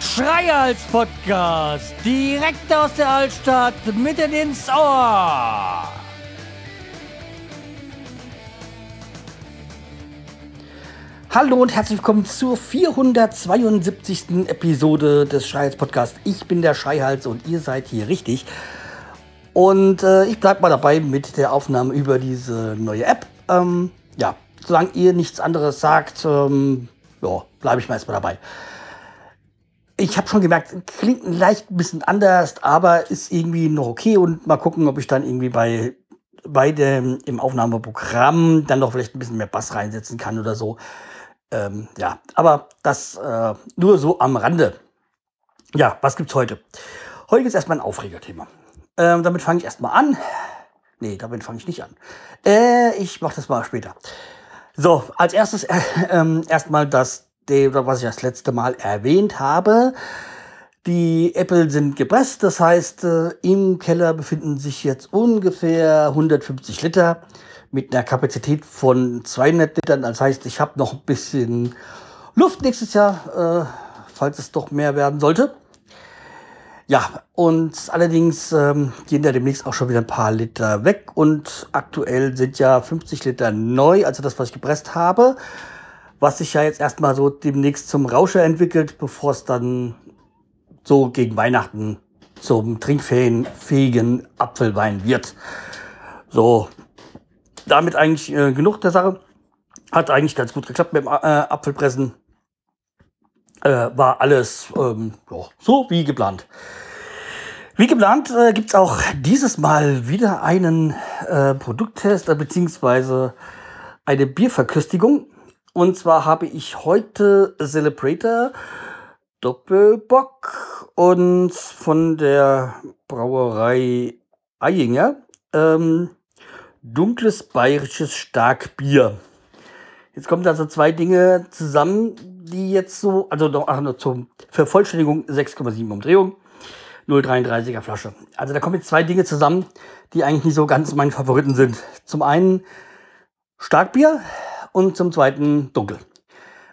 Schreihals Podcast, direkt aus der Altstadt, mitten ins Ohr. Hallo und herzlich willkommen zur 472. Episode des Schreihals Podcast. Ich bin der Schreihals und ihr seid hier richtig. Und äh, ich bleibe mal dabei mit der Aufnahme über diese neue App. Ähm, ja, solange ihr nichts anderes sagt, ähm, bleibe ich mal erstmal dabei. Ich habe schon gemerkt, klingt leicht ein bisschen anders, aber ist irgendwie noch okay und mal gucken, ob ich dann irgendwie bei, bei dem im Aufnahmeprogramm dann noch vielleicht ein bisschen mehr Bass reinsetzen kann oder so. Ähm, ja, aber das äh, nur so am Rande. Ja, was gibt's heute? Heute gibt's erstmal ein Aufregerthema. Ähm, damit fange ich erstmal an. Nee, damit fange ich nicht an. Äh, ich mache das mal später. So, als erstes äh, äh, erstmal das was ich das letzte Mal erwähnt habe. Die Äpfel sind gepresst, das heißt, äh, im Keller befinden sich jetzt ungefähr 150 Liter mit einer Kapazität von 200 Litern. Das heißt, ich habe noch ein bisschen Luft nächstes Jahr, äh, falls es doch mehr werden sollte. Ja, und allerdings ähm, gehen da demnächst auch schon wieder ein paar Liter weg und aktuell sind ja 50 Liter neu, also das, was ich gepresst habe was sich ja jetzt erstmal so demnächst zum Rauscher entwickelt, bevor es dann so gegen Weihnachten zum trinkfähigen Apfelwein wird. So, damit eigentlich äh, genug der Sache. Hat eigentlich ganz gut geklappt mit dem äh, Apfelpressen. Äh, war alles ähm, ja, so wie geplant. Wie geplant äh, gibt es auch dieses Mal wieder einen äh, Produkttest äh, beziehungsweise eine Bierverköstigung. Und zwar habe ich heute Celebrator Doppelbock und von der Brauerei Eyinger ähm, dunkles bayerisches Starkbier. Jetzt kommen also zwei Dinge zusammen, die jetzt so, also noch, ach, noch zur Vervollständigung 6,7 Umdrehung, 0,33er Flasche. Also da kommen jetzt zwei Dinge zusammen, die eigentlich nicht so ganz meine Favoriten sind. Zum einen Starkbier, und zum zweiten dunkel.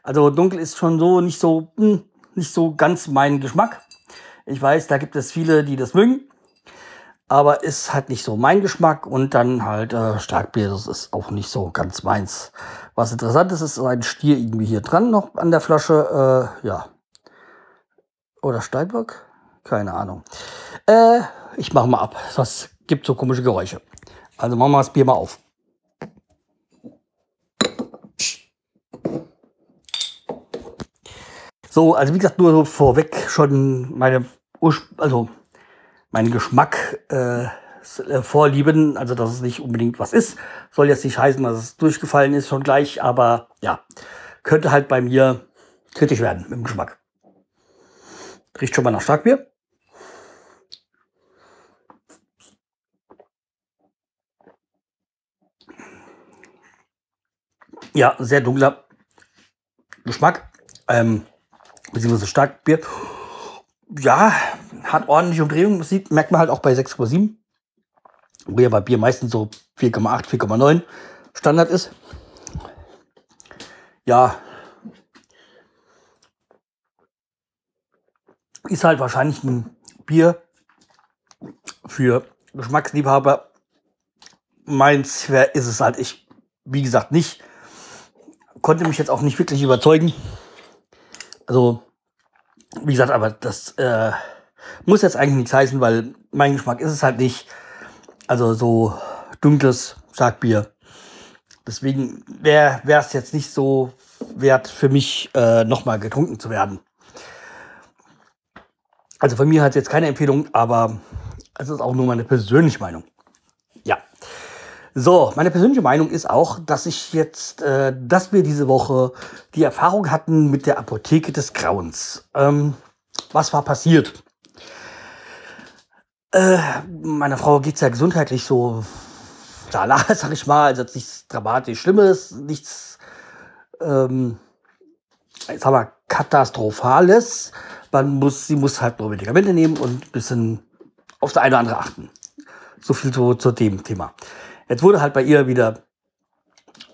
Also dunkel ist schon so nicht so hm, nicht so ganz mein Geschmack. Ich weiß, da gibt es viele, die das mögen, aber ist halt nicht so mein Geschmack und dann halt äh, Starkbier, das ist auch nicht so ganz meins. Was interessant ist, ist ein Stier irgendwie hier dran noch an der Flasche, äh, ja. Oder Steinbock? Keine Ahnung. Äh, ich mache mal ab. Das gibt so komische Geräusche. Also machen wir das Bier mal auf. So, also wie gesagt, nur so vorweg schon meine, also meinen Geschmack äh, äh, vorlieben, also dass es nicht unbedingt was ist. Soll jetzt nicht heißen, dass es durchgefallen ist schon gleich, aber ja, könnte halt bei mir kritisch werden mit dem Geschmack. Riecht schon mal nach Starkbier. Ja, sehr dunkler Geschmack. Ähm, beziehungsweise Starkbier. Ja, hat ordentliche Umdrehung. sieht, merkt man halt auch bei 6,7. Wo ja bei Bier meistens so 4,8, 4,9 Standard ist. Ja. Ist halt wahrscheinlich ein Bier für Geschmacksliebhaber. Meins ist es halt ich, wie gesagt, nicht. Konnte mich jetzt auch nicht wirklich überzeugen. Also, wie gesagt, aber das äh, muss jetzt eigentlich nichts heißen, weil mein Geschmack ist es halt nicht. Also so dunkles Starkbier. Deswegen wäre es jetzt nicht so wert für mich, äh, nochmal getrunken zu werden. Also von mir hat es jetzt keine Empfehlung, aber es ist auch nur meine persönliche Meinung. So, meine persönliche Meinung ist auch, dass ich jetzt, äh, dass wir diese Woche die Erfahrung hatten mit der Apotheke des Grauens. Ähm, was war passiert? Äh, meiner Frau geht's ja gesundheitlich so lala, sag ich mal, also nichts dramatisch Schlimmes, nichts, ähm, haben wir Katastrophales. Man muss, sie muss halt nur Medikamente nehmen und ein bisschen auf das eine oder andere achten. So viel zu, zu dem Thema. Jetzt wurde halt bei ihr wieder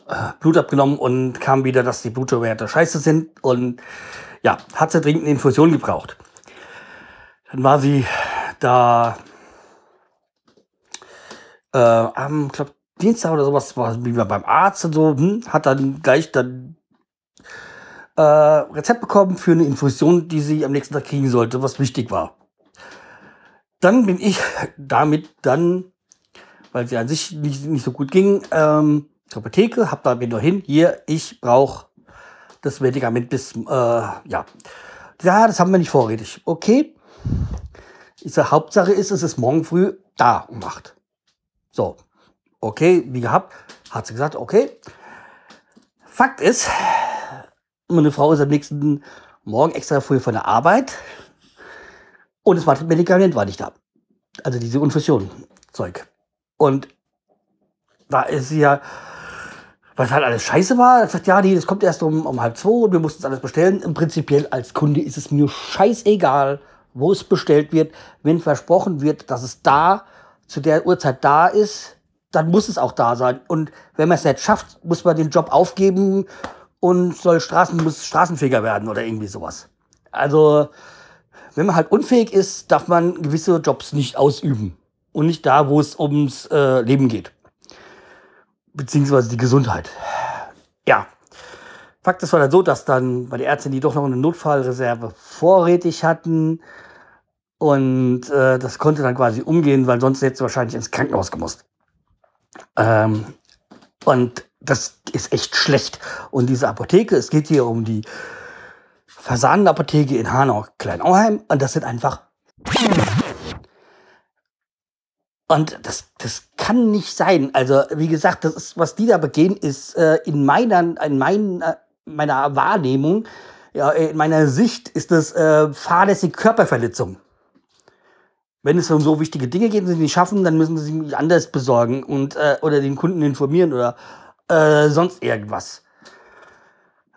äh, Blut abgenommen und kam wieder, dass die Blutwerte scheiße sind. Und ja, hat sie dringend eine Infusion gebraucht. Dann war sie da äh, am, glaub, Dienstag oder sowas, war wie wir beim Arzt und so, hm, hat dann gleich dann äh, Rezept bekommen für eine Infusion, die sie am nächsten Tag kriegen sollte, was wichtig war. Dann bin ich damit dann, weil sie an sich nicht, nicht so gut ging, ähm, zur Apotheke, hab da bin nur hin, hier, ich brauche das Medikament bis, äh, ja. Ja, das haben wir nicht vorrätig. Okay. Ich sage, Hauptsache ist, es ist morgen früh da um 8. So. Okay, wie gehabt, hat sie gesagt, okay. Fakt ist, meine Frau ist am nächsten Morgen extra früh von der Arbeit und das Medikament war nicht da. Also diese Infusion Zeug. Und da ist sie ja, was halt alles scheiße war, sagt, ja, nee, das kommt erst um, um halb zwei und wir mussten es alles bestellen. Im Prinzipiell als Kunde ist es mir scheißegal, wo es bestellt wird. Wenn versprochen wird, dass es da zu der Uhrzeit da ist, dann muss es auch da sein. Und wenn man es nicht schafft, muss man den Job aufgeben und soll Straßen, muss Straßenfeger werden oder irgendwie sowas. Also, wenn man halt unfähig ist, darf man gewisse Jobs nicht ausüben. Und nicht da, wo es ums äh, Leben geht. Beziehungsweise die Gesundheit. Ja. Fakt ist war dann so, dass dann bei der Ärztin, die doch noch eine Notfallreserve vorrätig hatten, und äh, das konnte dann quasi umgehen, weil sonst hätte sie wahrscheinlich ins Krankenhaus gemusst. Ähm, und das ist echt schlecht. Und diese Apotheke, es geht hier um die Fasanenapotheke in Hanau-Kleinauheim. Und das sind einfach. Und das, das kann nicht sein. Also, wie gesagt, das ist, was die da begehen, ist äh, in meiner, in mein, äh, meiner Wahrnehmung, ja, in meiner Sicht ist das äh, fahrlässige Körperverletzung. Wenn es um so wichtige Dinge geht und sie nicht schaffen, dann müssen sie sich anders besorgen und äh, oder den Kunden informieren oder äh, sonst irgendwas.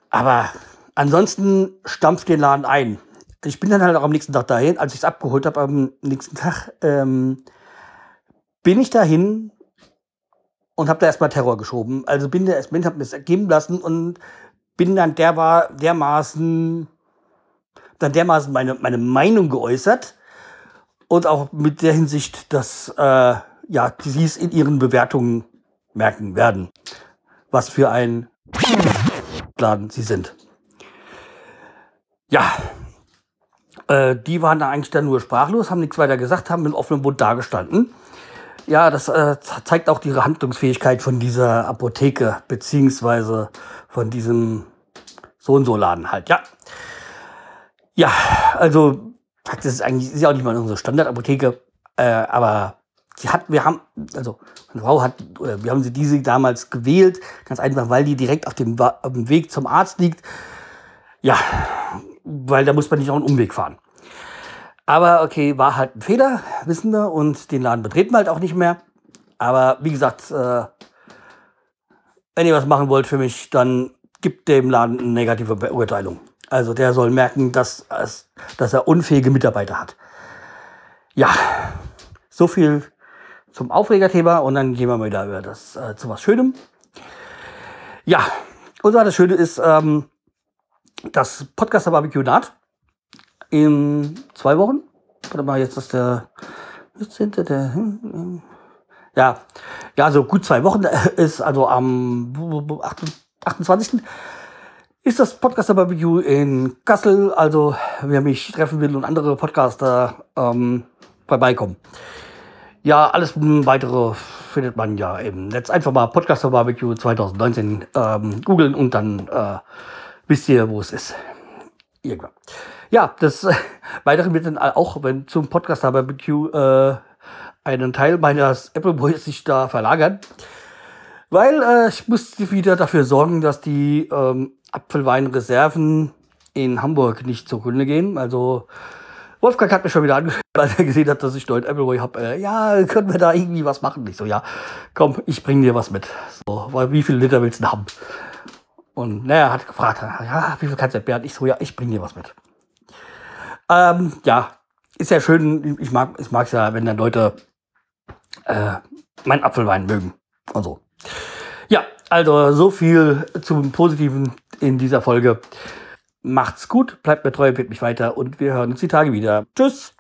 Aber ansonsten stampft den Laden ein. Ich bin dann halt auch am nächsten Tag dahin, als ich es abgeholt habe, am nächsten Tag ähm, bin ich dahin und habe da erstmal Terror geschoben. Also bin da erstmal, habe mir es ergeben lassen und bin dann der war dermaßen dann dermaßen meine, meine Meinung geäußert und auch mit der Hinsicht, dass äh, ja, sie es in ihren Bewertungen merken werden, was für ein Laden sie sind. Ja, äh, die waren da eigentlich dann nur sprachlos, haben nichts weiter gesagt, haben mit offenem Mund dagestanden. Ja, das äh, zeigt auch die Handlungsfähigkeit von dieser Apotheke, beziehungsweise von diesem so und so Laden halt, ja. Ja, also das ist eigentlich ist ja auch nicht mal unsere Standardapotheke, äh, aber sie hat, wir haben, also meine Frau hat, oder wir haben sie diese damals gewählt, ganz einfach, weil die direkt auf dem, auf dem Weg zum Arzt liegt. Ja, weil da muss man nicht auch einen Umweg fahren. Aber okay, war halt ein Fehler, wissen wir, und den Laden betreten wir halt auch nicht mehr. Aber wie gesagt, äh, wenn ihr was machen wollt für mich, dann gibt dem Laden eine negative Beurteilung. Also der soll merken, dass, dass er unfähige Mitarbeiter hat. Ja, so viel zum Aufregerthema und dann gehen wir mal wieder über das äh, zu was Schönem. Ja, und zwar das Schöne ist, ähm, das Podcaster Barbecue naht in zwei Wochen. Warte mal, jetzt ist der 14. Der, hm, hm. ja, ja, so gut zwei Wochen ist also am 28 ist das Podcaster Barbecue in Kassel. Also, wer mich treffen will und andere Podcaster ähm, vorbeikommen. Ja, alles weitere findet man ja im Netz. Einfach mal Podcaster Barbecue 2019 ähm, googeln und dann äh, wisst ihr, wo es ist. Irgendwann. Ja, das äh, Weitere wird dann auch, wenn zum Podcaster Barbecue äh, einen Teil meines Apple Boys sich da verlagern. Weil äh, ich musste wieder dafür sorgen, dass die ähm, Apfelweinreserven in Hamburg nicht zugrunde gehen. Also Wolfgang hat mich schon wieder angehört, als er gesehen hat, dass ich dort Appleboy habe. Äh, ja, können wir da irgendwie was machen? Ich so, ja, komm, ich bring dir was mit. So, weil wie viele Liter willst du haben? Und naja, hat gefragt, ja, wie viel kannst du entbehren? Ich so, ja, ich bring dir was mit. Ähm, ja, ist ja schön. Ich mag, ich mag's ja, wenn dann Leute äh, meinen Apfelwein mögen. und so. Also so viel zum Positiven in dieser Folge. Macht's gut, bleibt mir treu, empfehlt mich weiter und wir hören uns die Tage wieder. Tschüss!